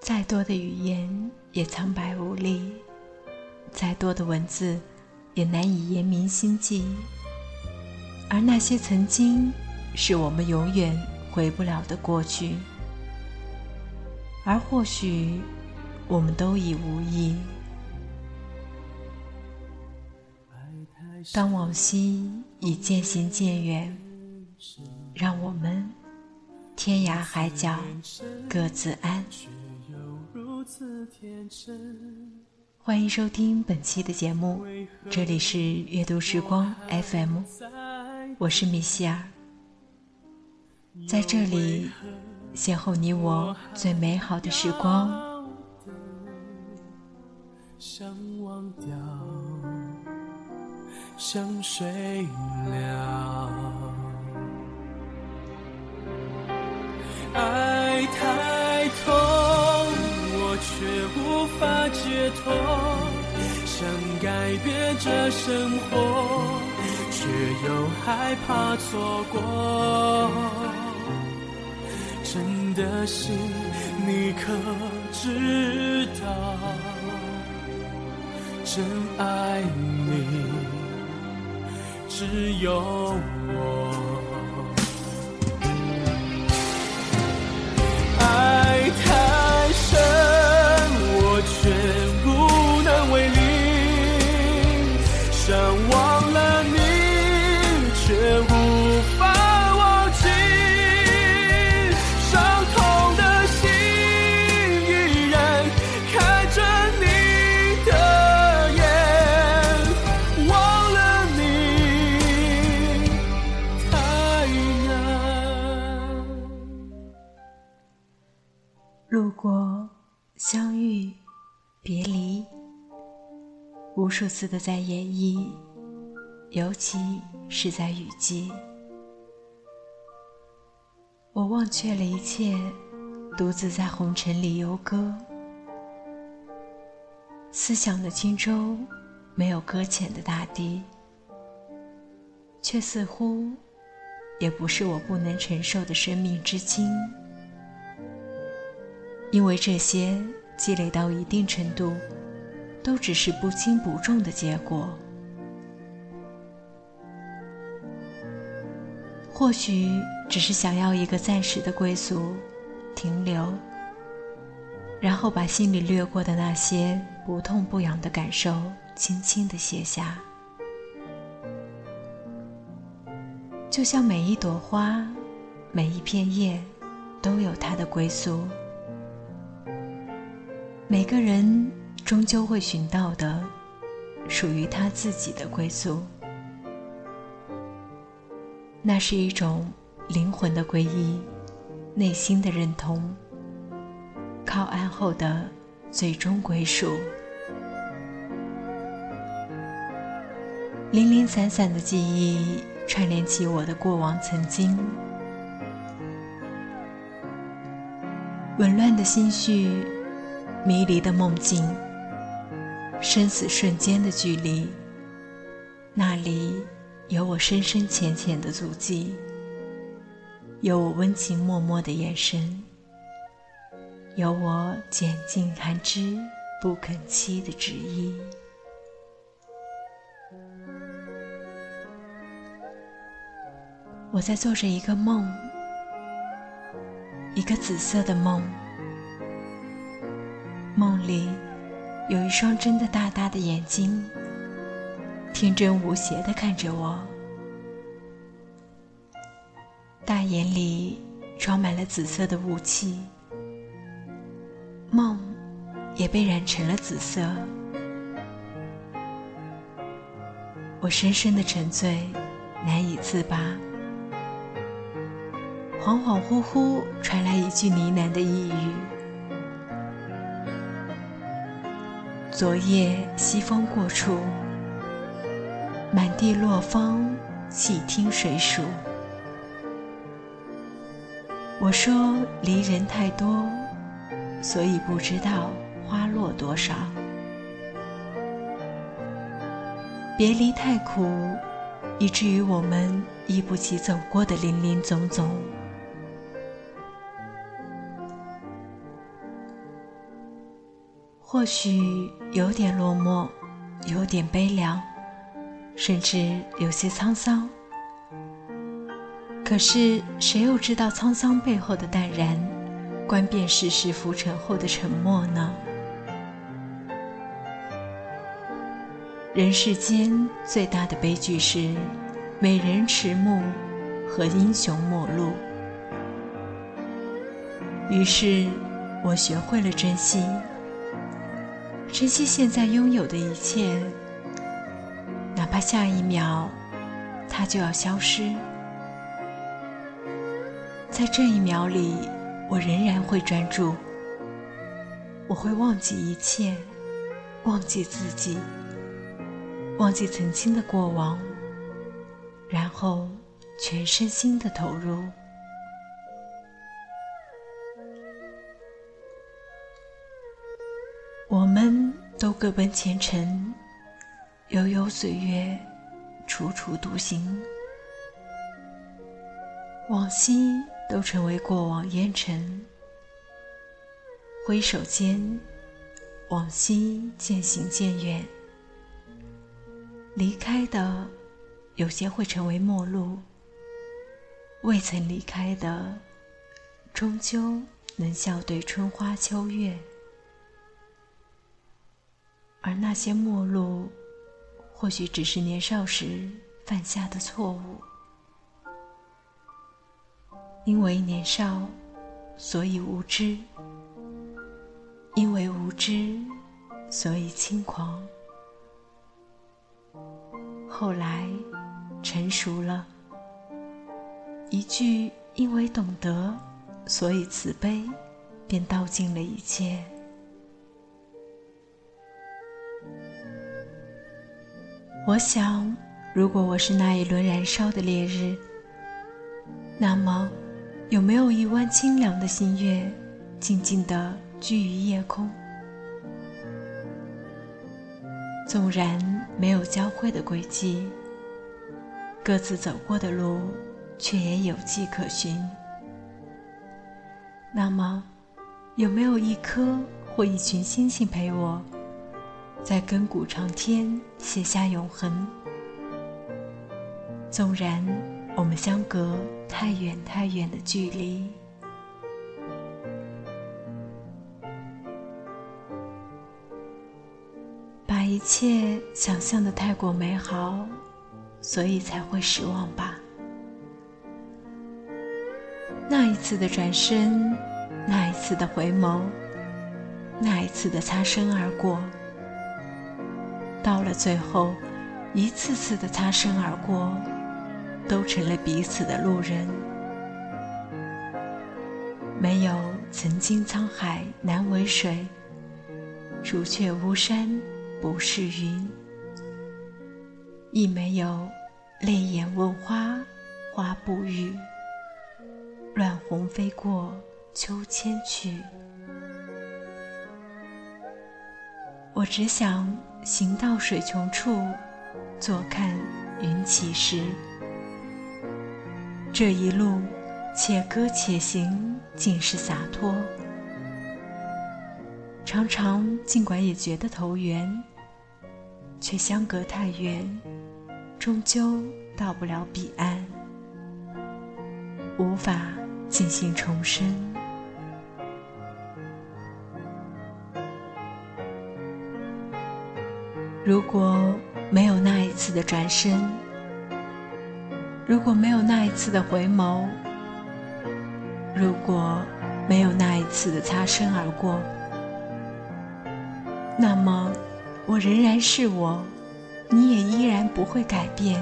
再多的语言也苍白无力，再多的文字也难以言明心迹。而那些曾经，是我们永远回不了的过去。而或许，我们都已无意。当往昔已渐行渐远，让我们天涯海角各自安。欢迎收听本期的节目，这里是阅读时光 FM，我是米歇尔，在这里邂逅你我最美好的时光。想忘掉爱太痛。我却无法解脱，想改变这生活，却又害怕错过。真的心，你可知道？真爱你，只有我。过，相遇，别离，无数次的在演绎，尤其是在雨季。我忘却了一切，独自在红尘里游歌。思想的轻舟，没有搁浅的大地，却似乎，也不是我不能承受的生命之轻。因为这些积累到一定程度，都只是不轻不重的结果。或许只是想要一个暂时的归宿，停留，然后把心里掠过的那些不痛不痒的感受，轻轻的卸下。就像每一朵花，每一片叶，都有它的归宿。每个人终究会寻到的，属于他自己的归宿。那是一种灵魂的皈依，内心的认同，靠岸后的最终归属。零零散散的记忆串联起我的过往曾经，紊乱的心绪。迷离的梦境，生死瞬间的距离，那里有我深深浅浅的足迹，有我温情脉脉的眼神，有我拣尽寒枝不肯栖的执意。我在做着一个梦，一个紫色的梦。梦里有一双真的大大的眼睛，天真无邪的看着我，大眼里装满了紫色的雾气，梦也被染成了紫色。我深深的沉醉，难以自拔，恍恍惚惚传来一句呢喃的呓语。昨夜西风过处，满地落芳，细听谁数？我说离人太多，所以不知道花落多少。别离太苦，以至于我们忆不起走过的林林总总。或许有点落寞，有点悲凉，甚至有些沧桑。可是，谁又知道沧桑背后的淡然，观遍世事浮沉后的沉默呢？人世间最大的悲剧是，美人迟暮和英雄末路。于是，我学会了珍惜，珍惜现在拥有的一切，哪怕下一秒它就要消失，在这一秒里，我仍然会专注，我会忘记一切，忘记自己。忘记曾经的过往，然后全身心的投入。我们都各奔前程，悠悠岁月，处处独行。往昔都成为过往烟尘，挥手间，往昔渐行渐远。离开的，有些会成为陌路；未曾离开的，终究能笑对春花秋月。而那些陌路，或许只是年少时犯下的错误。因为年少，所以无知；因为无知，所以轻狂。后来，成熟了。一句“因为懂得，所以慈悲”，便道尽了一切。我想，如果我是那一轮燃烧的烈日，那么，有没有一弯清凉的新月，静静地居于夜空？纵然没有交汇的轨迹，各自走过的路，却也有迹可循。那么，有没有一颗或一群星星陪我，在亘古长天写下永恒？纵然我们相隔太远太远的距离。把一切想象的太过美好，所以才会失望吧。那一次的转身，那一次的回眸，那一次的擦身而过，到了最后，一次次的擦身而过，都成了彼此的路人。没有曾经沧海难为水，除却巫山。不是云，亦没有泪眼问花，花不语。乱红飞过秋千去。我只想行到水穷处，坐看云起时。这一路，且歌且行，尽是洒脱。常常，尽管也觉得投缘。却相隔太远，终究到不了彼岸，无法进行重生。如果没有那一次的转身，如果没有那一次的回眸，如果没有那一次的擦身而过，那么。我仍然是我，你也依然不会改变。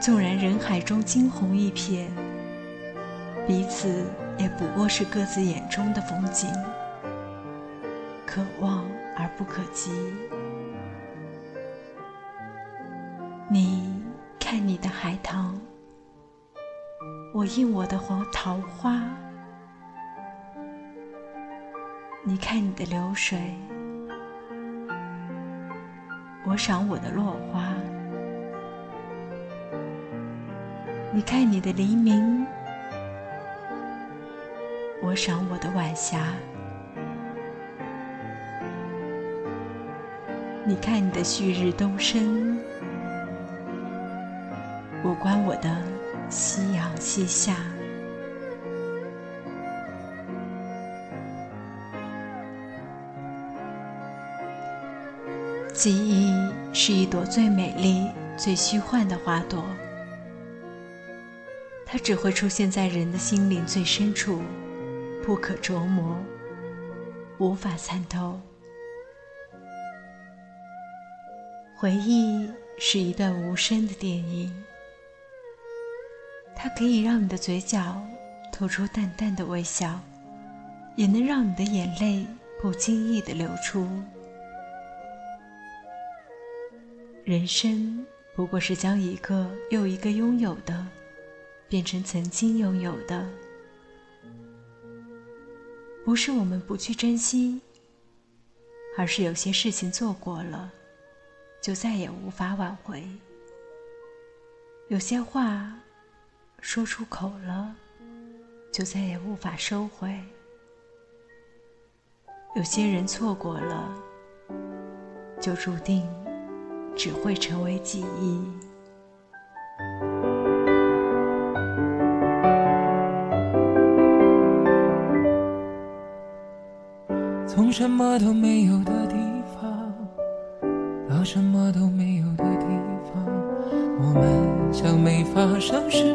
纵然人海中惊鸿一瞥，彼此也不过是各自眼中的风景，可望而不可及。你看你的海棠，我印我的黄桃花。你看你的流水。我赏我的落花，你看你的黎明，我赏我的晚霞。你看你的旭日东升，无关我的夕阳西下。记忆是一朵最美丽、最虚幻的花朵，它只会出现在人的心灵最深处，不可琢磨，无法参透。回忆是一段无声的电影，它可以让你的嘴角吐出淡淡的微笑，也能让你的眼泪不经意的流出。人生不过是将一个又一个拥有的，变成曾经拥有的。不是我们不去珍惜，而是有些事情做过了，就再也无法挽回；有些话说出口了，就再也无法收回；有些人错过了，就注定。只会成为记忆。从什么都没有的地方到什么都没有的地方，我们像没发生事，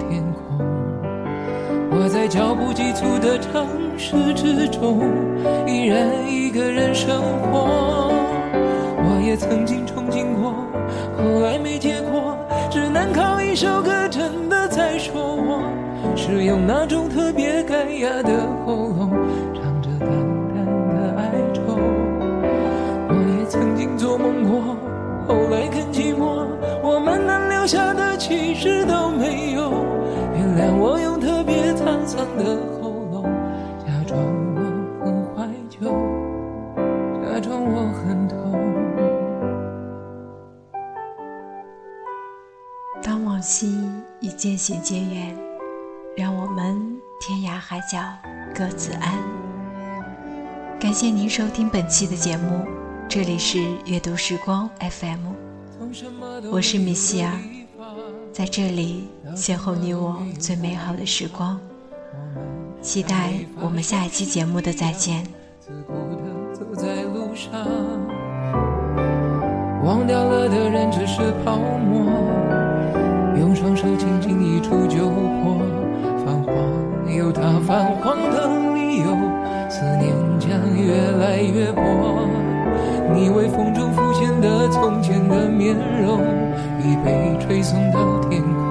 我在脚步急促的城市之中，依然一个人生活。我也曾经憧憬过，后来没结果，只能靠一首歌真的。在说我是用那种特别干哑的喉咙别沧桑的喉咙，假装我很怀旧，假装我很痛。当往昔。已渐行渐远，让我们天涯海角各自安。感谢您收听本期的节目，这里是阅读时光 FM，我是米西尔，在这里邂逅你我最美好的时光。期待我们下一期节目的再见。忘掉了的人只是泡沫。用双手轻轻一触就破，泛黄有它泛黄的理由，思念将越来越薄。你微风中浮现的从前的面容，已被吹送到天空。